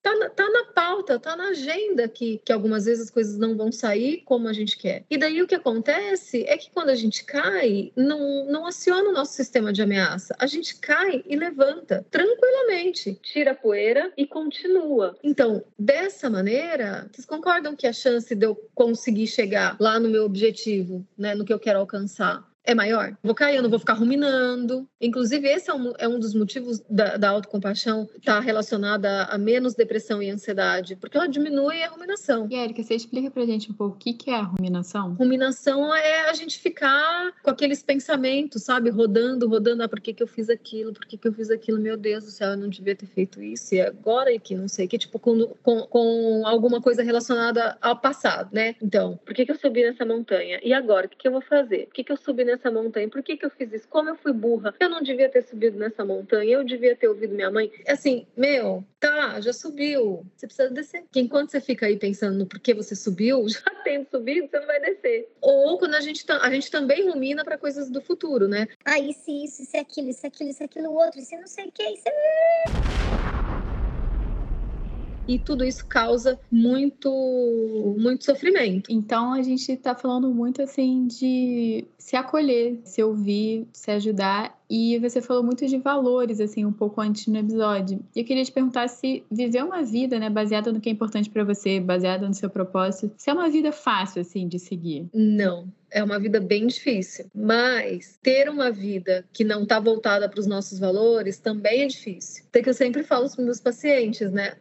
Tá na, tá na pauta, tá na agenda que, que algumas vezes as coisas não vão sair como a gente quer. E daí o que acontece é que quando a gente cai, não, não aciona o nosso sistema de ameaça. A gente cai e levanta tranquilamente, tira a poeira e continua. Então, dessa maneira, vocês concordam que a chance de eu conseguir chegar lá no meu objetivo, né, no que eu quero alcançar, é maior. Vou cair, eu não vou ficar ruminando. Inclusive, esse é um, é um dos motivos da, da autocompaixão estar tá relacionada a menos depressão e ansiedade, porque ela diminui a ruminação. E, Erika, você explica pra gente um pouco o que, que é a ruminação? Ruminação é a gente ficar com aqueles pensamentos, sabe? Rodando, rodando. Ah, por que, que eu fiz aquilo? Por que, que eu fiz aquilo? Meu Deus do céu, eu não devia ter feito isso. E agora é que não sei, que tipo, com, com, com alguma coisa relacionada ao passado, né? Então, por que, que eu subi nessa montanha? E agora? O que, que eu vou fazer? Por que, que eu subi nessa nessa montanha? Por que, que eu fiz isso? Como eu fui burra? Eu não devia ter subido nessa montanha, eu devia ter ouvido minha mãe. Assim, meu, tá, já subiu. Você precisa descer. Porque enquanto você fica aí pensando no porquê você subiu, já tendo subido, você não vai descer. Ou quando a gente, a gente também rumina para coisas do futuro, né? Ah, isso, isso, isso, aquilo, isso, aquilo, isso, aquilo, outro, isso não sei o que, isso e tudo isso causa muito muito sofrimento. Então a gente está falando muito assim de se acolher, se ouvir, se ajudar e você falou muito de valores, assim, um pouco antes no episódio. E eu queria te perguntar se viver uma vida, né, baseada no que é importante para você, baseada no seu propósito, se é uma vida fácil, assim, de seguir. Não. É uma vida bem difícil. Mas ter uma vida que não está voltada para os nossos valores também é difícil. Tem que eu sempre falo para os meus pacientes, né?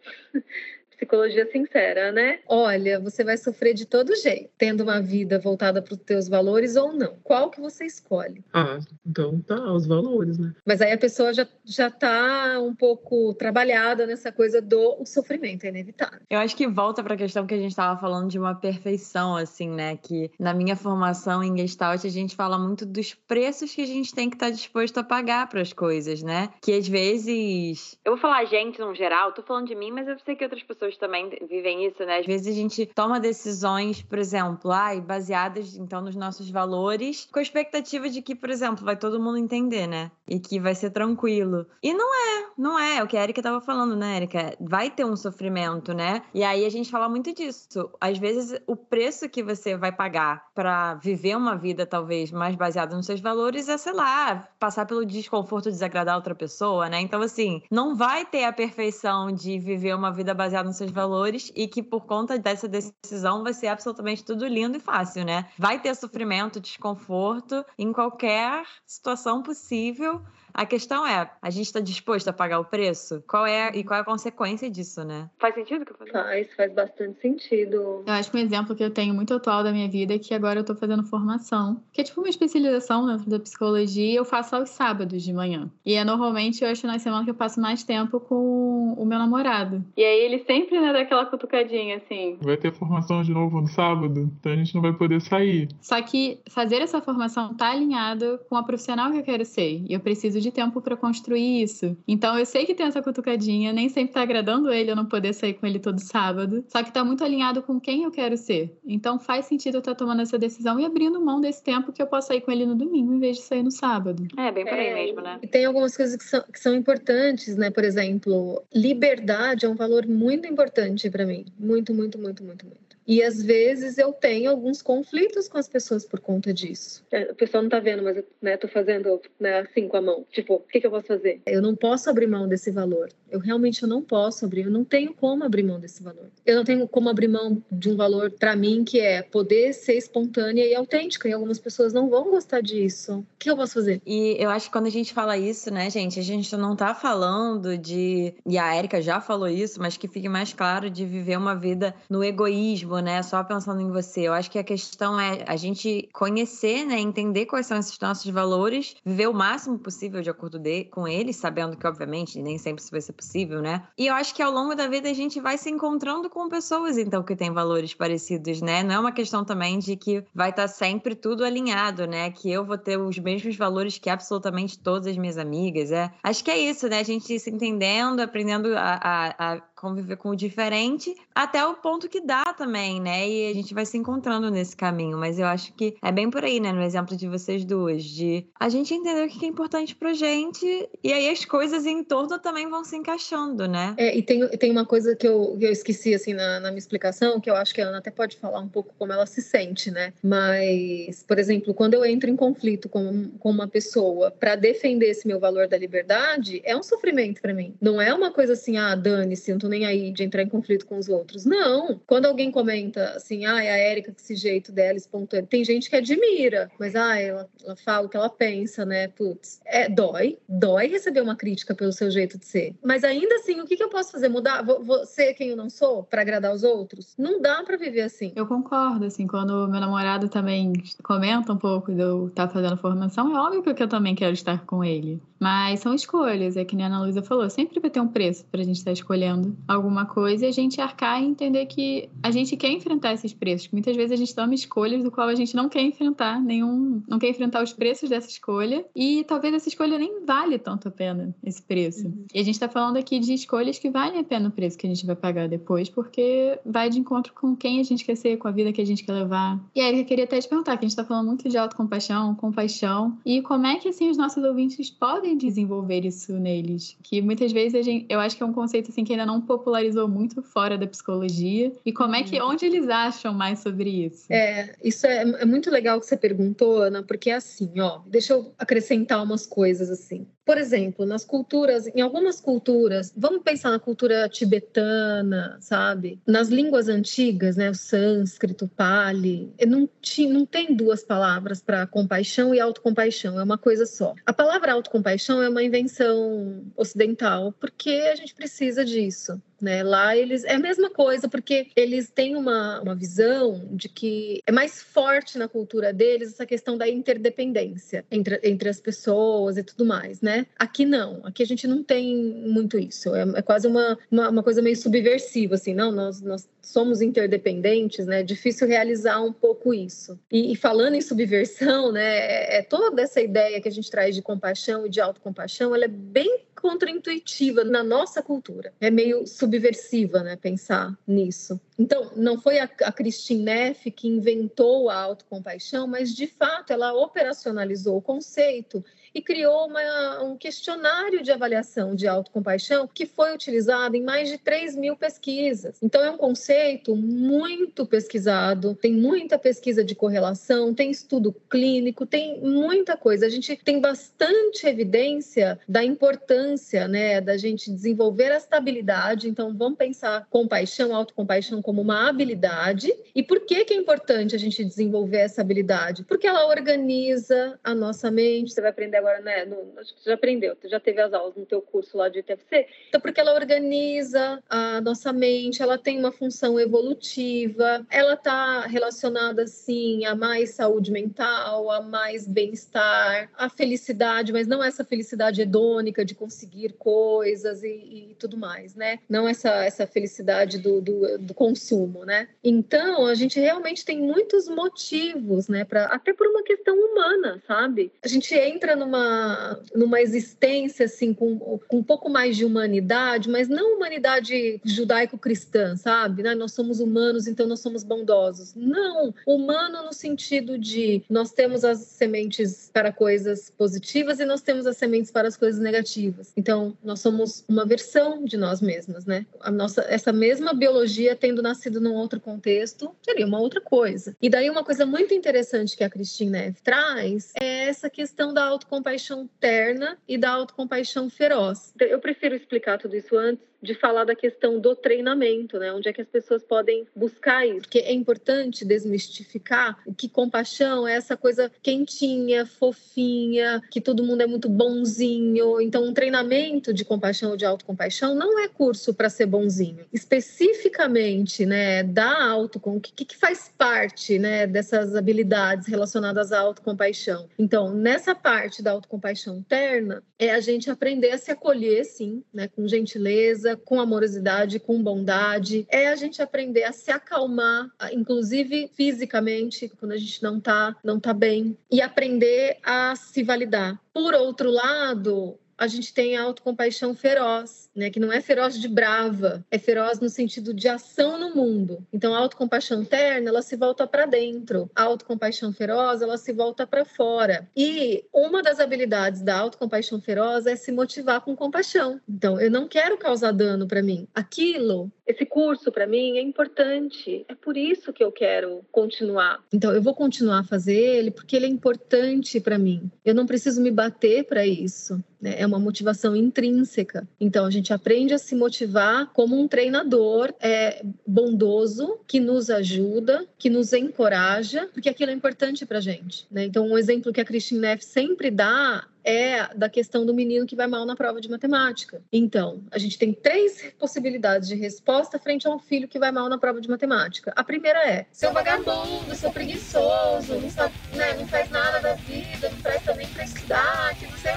Psicologia sincera, né? Olha, você vai sofrer de todo jeito, tendo uma vida voltada para os teus valores ou não. Qual que você escolhe? Ah, então tá, os valores, né? Mas aí a pessoa já, já tá um pouco trabalhada nessa coisa do o sofrimento, é inevitável. Eu acho que volta para a questão que a gente estava falando de uma perfeição, assim, né? Que na minha formação em Gestalt a gente fala muito dos preços que a gente tem que estar tá disposto a pagar para as coisas, né? Que às vezes. Eu vou falar gente no geral, tô falando de mim, mas eu sei que outras pessoas também vivem isso, né? Às vezes a gente toma decisões, por exemplo, ai, baseadas então nos nossos valores, com a expectativa de que, por exemplo, vai todo mundo entender, né? E que vai ser tranquilo. E não é, não é. É o que a Erika tava falando, né, Erika? Vai ter um sofrimento, né? E aí a gente fala muito disso. Às vezes o preço que você vai pagar para viver uma vida talvez mais baseada nos seus valores é, sei lá, passar pelo desconforto de desagradar outra pessoa, né? Então, assim, não vai ter a perfeição de viver uma vida baseada seus valores e que por conta dessa decisão vai ser absolutamente tudo lindo e fácil, né? Vai ter sofrimento, desconforto em qualquer situação possível a questão é, a gente está disposto a pagar o preço? Qual é e qual é a consequência disso, né? Faz sentido o que eu falei? Faz, faz bastante sentido. Eu acho que um exemplo que eu tenho muito atual da minha vida é que agora eu estou fazendo formação, que é tipo uma especialização dentro da psicologia e eu faço aos sábados de manhã. E é normalmente eu acho na semana que eu passo mais tempo com o meu namorado. E aí ele sempre né, dá aquela cutucadinha assim. Vai ter formação de novo no sábado, então a gente não vai poder sair. Só que fazer essa formação tá alinhado com a profissional que eu quero ser. E eu preciso de tempo para construir isso. Então eu sei que tem essa cutucadinha, nem sempre tá agradando ele eu não poder sair com ele todo sábado, só que tá muito alinhado com quem eu quero ser. Então faz sentido eu estar tá tomando essa decisão e abrindo mão desse tempo que eu posso sair com ele no domingo em vez de sair no sábado. É, bem por aí é, mesmo, né? E tem algumas coisas que são, que são importantes, né? Por exemplo, liberdade é um valor muito importante para mim. Muito, muito, muito, muito, muito. E às vezes eu tenho alguns conflitos com as pessoas por conta disso. É, o pessoal não tá vendo, mas eu né, tô fazendo né, assim com a mão. Tipo, o que, que eu posso fazer? Eu não posso abrir mão desse valor. Eu realmente eu não posso abrir, eu não tenho como abrir mão desse valor. Eu não tenho como abrir mão de um valor para mim que é poder ser espontânea e autêntica. E algumas pessoas não vão gostar disso. O que eu posso fazer? E eu acho que quando a gente fala isso, né, gente, a gente não tá falando de. E a Érica já falou isso, mas que fique mais claro de viver uma vida no egoísmo né? Só pensando em você. Eu acho que a questão é a gente conhecer, né? Entender quais são esses nossos valores, viver o máximo possível de acordo de, com eles, sabendo que, obviamente, nem sempre isso vai ser possível, né? E eu acho que ao longo da vida a gente vai se encontrando com pessoas, então, que têm valores parecidos, né? Não é uma questão também de que vai estar sempre tudo alinhado, né? Que eu vou ter os mesmos valores que absolutamente todas as minhas amigas. É. Acho que é isso, né? A gente se entendendo, aprendendo a, a, a conviver com o diferente, até o ponto que dá também, né? E a gente vai se encontrando nesse caminho. Mas eu acho que é bem por aí, né? No exemplo de vocês duas, de a gente entender o que é importante pra gente e aí as coisas em torno também vão se encaixando, né? É, e tem, tem uma coisa que eu, que eu esqueci, assim, na, na minha explicação, que eu acho que a Ana até pode falar um pouco como ela se sente, né? Mas, por exemplo, quando eu entro em conflito com, com uma pessoa para defender esse meu valor da liberdade, é um sofrimento para mim. Não é uma coisa assim, ah, dane-se, tô nem aí de entrar em conflito com os outros. Não. Quando alguém comenta assim, ah, a Érica, que esse jeito dela espontâneo, tem gente que admira, mas ah, ela, ela fala o que ela pensa, né? Putz, é, dói, dói receber uma crítica pelo seu jeito de ser. Mas ainda assim, o que, que eu posso fazer? Mudar? Vou, vou ser quem eu não sou para agradar os outros? Não dá para viver assim. Eu concordo, assim, quando meu namorado também comenta um pouco de eu estar tá fazendo formação, é óbvio que eu também quero estar com ele. Mas são escolhas, é que nem a Ana Luísa falou, sempre vai ter um preço para a gente estar escolhendo alguma coisa e a gente arcar e entender que a gente quer enfrentar esses preços. Muitas vezes a gente toma escolhas do qual a gente não quer enfrentar nenhum, não quer enfrentar os preços dessa escolha e talvez essa escolha nem vale tanto a pena esse preço. Uhum. E a gente está falando aqui de escolhas que valem a pena o preço que a gente vai pagar depois, porque vai de encontro com quem a gente quer ser, com a vida que a gente quer levar. E aí eu queria até te perguntar, que a gente está falando muito de autocompaixão, compaixão, e como é que assim os nossos ouvintes podem desenvolver isso neles? Que muitas vezes a gente, eu acho que é um conceito assim que ainda não popularizou muito fora da psicologia. E como é que, uhum. onde eles acham mais sobre isso? É, isso é, é muito legal que você perguntou, Ana, porque é assim, ó, deixa eu acrescentar umas coisas assim. Por exemplo, nas culturas, em algumas culturas, vamos pensar na cultura tibetana, sabe? Nas línguas antigas, né, o sânscrito, o pali, não, tinha, não tem duas palavras para compaixão e autocompaixão, é uma coisa só. A palavra autocompaixão é uma invenção ocidental, porque a gente precisa disso. Né? Lá eles é a mesma coisa, porque eles têm uma, uma visão de que é mais forte na cultura deles essa questão da interdependência entre, entre as pessoas e tudo mais, né? Aqui não, aqui a gente não tem muito isso, é, é quase uma, uma, uma, coisa meio subversiva, assim, não, nós, nós somos interdependentes, né? É difícil realizar um pouco isso. E, e falando em subversão, né? É, é toda essa ideia que a gente traz de compaixão e de autocompaixão, ela é bem contraintuitiva na nossa cultura. É meio subversiva, né? Pensar nisso. Então, não foi a, a Christine Neff que inventou a autocompaixão, mas de fato ela operacionalizou o conceito e criou uma, um questionário de avaliação de autocompaixão que foi utilizado em mais de 3 mil pesquisas. Então, é um conceito muito pesquisado, tem muita pesquisa de correlação, tem estudo clínico, tem muita coisa. A gente tem bastante evidência da importância né, da gente desenvolver essa habilidade. Então, vamos pensar compaixão, autocompaixão como uma habilidade. E por que, que é importante a gente desenvolver essa habilidade? Porque ela organiza a nossa mente. Você vai aprender agora, né? No, já aprendeu, já teve as aulas no teu curso lá de ITFC. Então, porque ela organiza a nossa mente, ela tem uma função evolutiva, ela está relacionada, sim, a mais saúde mental, a mais bem-estar, a felicidade, mas não essa felicidade hedônica de conseguir coisas e, e tudo mais, né? Não essa, essa felicidade do, do, do consumo, né? Então, a gente realmente tem muitos motivos, né? Pra, até por uma questão humana, sabe? A gente entra numa numa, numa existência assim com, com um pouco mais de humanidade, mas não humanidade judaico-cristã, sabe? Né? Nós somos humanos, então nós somos bondosos. Não, humano no sentido de nós temos as sementes para coisas positivas e nós temos as sementes para as coisas negativas. Então, nós somos uma versão de nós mesmas, né? A nossa essa mesma biologia tendo nascido num outro contexto, seria uma outra coisa. E daí uma coisa muito interessante que a Christine Neff traz é essa questão da autocompaixão autocompaixão terna e da autocompaixão feroz. Eu prefiro explicar tudo isso antes de falar da questão do treinamento, né? Onde é que as pessoas podem buscar isso? Porque é importante desmistificar que compaixão é essa coisa quentinha, fofinha, que todo mundo é muito bonzinho. Então, um treinamento de compaixão ou de autocompaixão não é curso para ser bonzinho. Especificamente, né, da autocom, o que, que faz parte, né, dessas habilidades relacionadas à autocompaixão? Então, nessa parte da autocompaixão interna, é a gente aprender a se acolher, sim, né, com gentileza, com amorosidade, com bondade. É a gente aprender a se acalmar, inclusive fisicamente, quando a gente não tá, não tá bem, e aprender a se validar. Por outro lado, a gente tem a autocompaixão feroz, né? Que não é feroz de brava, é feroz no sentido de ação no mundo. Então, a autocompaixão terna, ela se volta para dentro. A autocompaixão feroz, ela se volta para fora. E uma das habilidades da autocompaixão feroz é se motivar com compaixão. Então, eu não quero causar dano para mim. Aquilo, esse curso para mim é importante. É por isso que eu quero continuar. Então, eu vou continuar a fazer ele porque ele é importante para mim. Eu não preciso me bater para isso. Né? É uma motivação intrínseca. Então, a gente aprende a se motivar como um treinador é, bondoso, que nos ajuda, que nos encoraja, porque aquilo é importante para gente. Né? Então, um exemplo que a Christine Neff sempre dá é da questão do menino que vai mal na prova de matemática. Então, a gente tem três possibilidades de resposta frente a um filho que vai mal na prova de matemática. A primeira é: seu vagabundo, seu preguiçoso, não, sabe, né, não faz nada da vida, não presta nem pra estudar, que você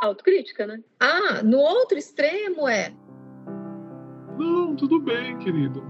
autocrítica, né? Ah, no outro extremo é. Não, tudo bem, querido.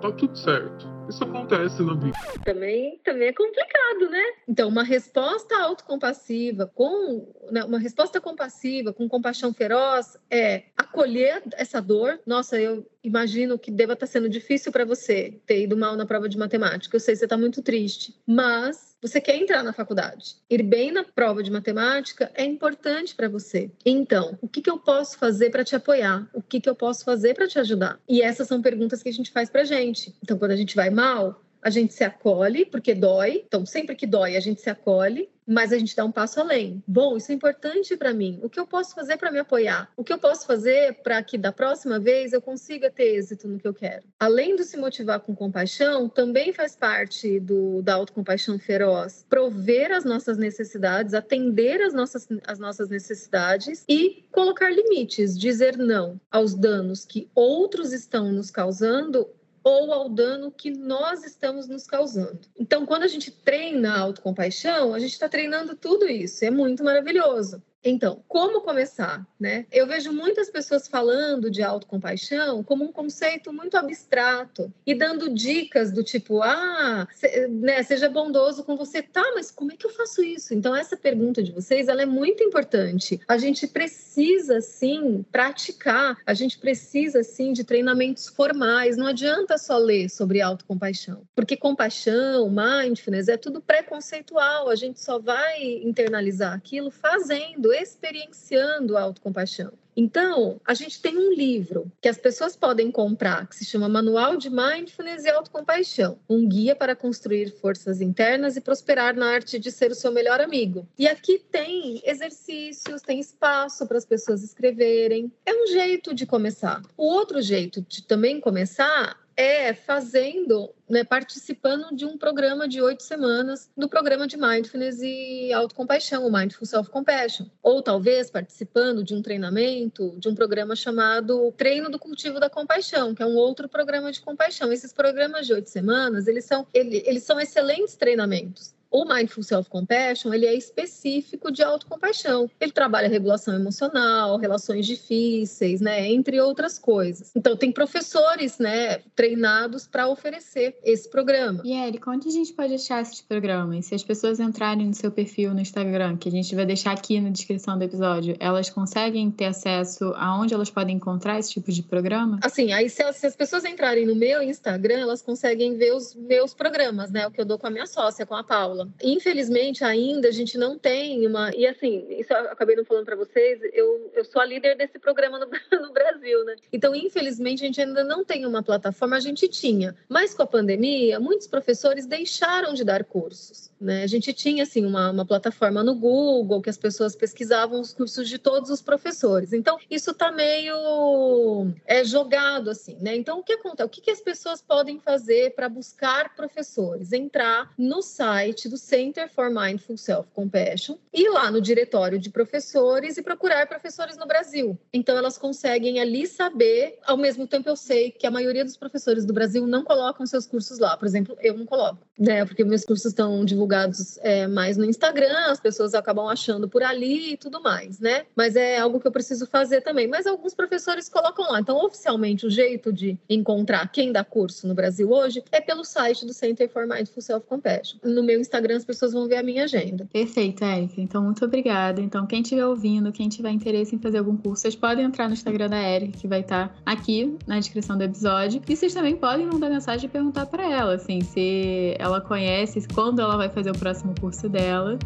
Tá tudo certo. Isso acontece na vida. Também, também é complicado, né? Então, uma resposta autocompassiva com né, uma resposta compassiva com compaixão feroz é acolher essa dor. Nossa, eu imagino que deva estar sendo difícil para você ter ido mal na prova de matemática. Eu sei que você está muito triste, mas você quer entrar na faculdade. Ir bem na prova de matemática é importante para você. Então, o que, que eu posso fazer para te apoiar? O que, que eu posso fazer para te ajudar? E essas são perguntas que a gente faz para gente. Então, quando a gente vai mal, a gente se acolhe, porque dói. Então, sempre que dói, a gente se acolhe, mas a gente dá um passo além. Bom, isso é importante para mim. O que eu posso fazer para me apoiar? O que eu posso fazer para que da próxima vez eu consiga ter êxito no que eu quero? Além de se motivar com compaixão, também faz parte do, da autocompaixão feroz prover as nossas necessidades, atender as nossas, as nossas necessidades e colocar limites, dizer não aos danos que outros estão nos causando ou ao dano que nós estamos nos causando. Então, quando a gente treina a autocompaixão, a gente está treinando tudo isso, é muito maravilhoso. Então, como começar, né? Eu vejo muitas pessoas falando de autocompaixão como um conceito muito abstrato e dando dicas do tipo, ah, se, né, seja bondoso com você, tá, mas como é que eu faço isso? Então, essa pergunta de vocês, ela é muito importante. A gente precisa, sim, praticar, a gente precisa, sim, de treinamentos formais. Não adianta só ler sobre autocompaixão, porque compaixão, mindfulness, é tudo preconceitual. A gente só vai internalizar aquilo fazendo, experienciando a autocompaixão. Então, a gente tem um livro que as pessoas podem comprar, que se chama Manual de Mindfulness e Autocompaixão, um guia para construir forças internas e prosperar na arte de ser o seu melhor amigo. E aqui tem exercícios, tem espaço para as pessoas escreverem. É um jeito de começar. O outro jeito de também começar é fazendo, né, participando de um programa de oito semanas, do programa de Mindfulness e Autocompaixão, o Mindful Self-Compassion. Ou talvez participando de um treinamento, de um programa chamado Treino do Cultivo da Compaixão, que é um outro programa de compaixão. Esses programas de oito semanas, eles são, eles, são excelentes treinamentos. O Mindful Self-Compassion, ele é específico de autocompaixão. Ele trabalha regulação emocional, relações difíceis, né, entre outras coisas. Então, tem professores, né, treinados para oferecer esse programa. E, Érica, onde a gente pode achar esses programas? Se as pessoas entrarem no seu perfil no Instagram, que a gente vai deixar aqui na descrição do episódio, elas conseguem ter acesso aonde elas podem encontrar esse tipo de programa? Assim, aí se, se as pessoas entrarem no meu Instagram, elas conseguem ver os meus programas, né, o que eu dou com a minha sócia, com a Paula Infelizmente, ainda a gente não tem uma. E assim, isso eu acabei não falando para vocês, eu, eu sou a líder desse programa no, no Brasil, né? Então, infelizmente, a gente ainda não tem uma plataforma, a gente tinha. Mas com a pandemia, muitos professores deixaram de dar cursos. Né? A gente tinha assim uma, uma plataforma no Google que as pessoas pesquisavam os cursos de todos os professores. Então isso está meio é jogado assim, né? Então o que acontece? O que, que as pessoas podem fazer para buscar professores? Entrar no site do Center for Mindful Self Compassion e lá no diretório de professores e procurar professores no Brasil. Então elas conseguem ali saber. Ao mesmo tempo eu sei que a maioria dos professores do Brasil não colocam seus cursos lá. Por exemplo, eu não coloco, né? Porque meus cursos estão divulgados divulgados é, mais no Instagram, as pessoas acabam achando por ali e tudo mais, né? Mas é algo que eu preciso fazer também. Mas alguns professores colocam lá. Então, oficialmente, o jeito de encontrar quem dá curso no Brasil hoje é pelo site do Center for Mindful Self-Compassion. No meu Instagram, as pessoas vão ver a minha agenda. Perfeito, Érica. Então, muito obrigada. Então, quem estiver ouvindo, quem tiver interesse em fazer algum curso, vocês podem entrar no Instagram da Érica, que vai estar aqui na descrição do episódio. E vocês também podem mandar mensagem e perguntar para ela, assim, se ela conhece, quando ela vai fazer o próximo curso dela.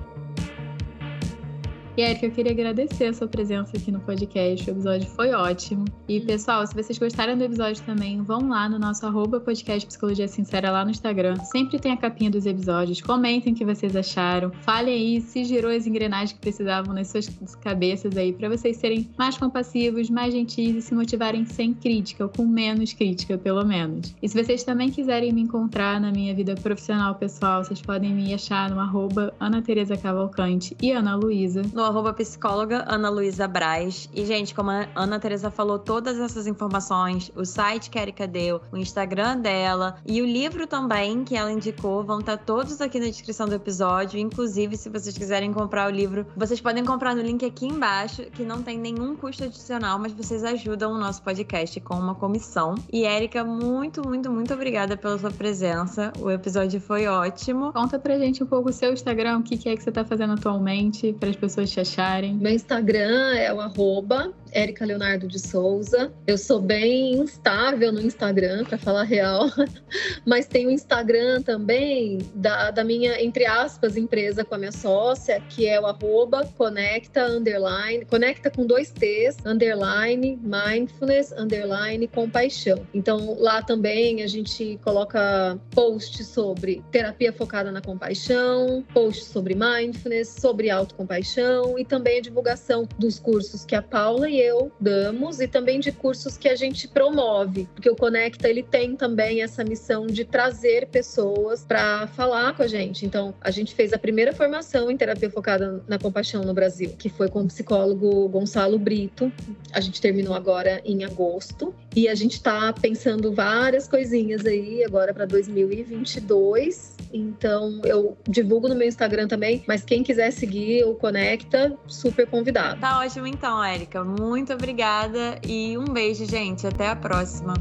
E Erika, eu queria agradecer a sua presença aqui no podcast. O episódio foi ótimo. E, pessoal, se vocês gostaram do episódio também, vão lá no nosso arroba podcast Psicologia Sincera lá no Instagram. Sempre tem a capinha dos episódios. Comentem o que vocês acharam. Falem aí se girou as engrenagens que precisavam nas suas cabeças aí, para vocês serem mais compassivos, mais gentis e se motivarem sem crítica, ou com menos crítica, pelo menos. E se vocês também quiserem me encontrar na minha vida profissional pessoal, vocês podem me achar no arroba Ana Tereza Cavalcante e Ana Luísa no arroba psicóloga Ana Luísa Braz. E, gente, como a Ana Teresa falou, todas essas informações, o site que a Erika deu, o Instagram dela e o livro também que ela indicou, vão estar todos aqui na descrição do episódio. Inclusive, se vocês quiserem comprar o livro, vocês podem comprar no link aqui embaixo, que não tem nenhum custo adicional, mas vocês ajudam o nosso podcast com uma comissão. E, Erika, muito, muito, muito obrigada pela sua presença. O episódio foi ótimo. Conta pra gente um pouco o seu Instagram, o que é que você tá fazendo atualmente, para as pessoas te acharem? Meu Instagram é o arroba Érica Leonardo de Souza. Eu sou bem instável no Instagram, para falar real, mas tem o Instagram também da, da minha, entre aspas, empresa com a minha sócia, que é o arroba conecta, underline, conecta com dois T's, underline, mindfulness, underline, compaixão. Então, lá também a gente coloca posts sobre terapia focada na compaixão, posts sobre mindfulness, sobre autocompaixão e também a divulgação dos cursos que a Paula e eu damos e também de cursos que a gente promove, porque o Conecta ele tem também essa missão de trazer pessoas para falar com a gente. Então, a gente fez a primeira formação em terapia focada na compaixão no Brasil, que foi com o psicólogo Gonçalo Brito. A gente terminou agora em agosto e a gente está pensando várias coisinhas aí agora para 2022. Então, eu divulgo no meu Instagram também, mas quem quiser seguir o Conecta super convidada. Tá ótimo então, Érica. Muito obrigada e um beijo, gente. Até a próxima.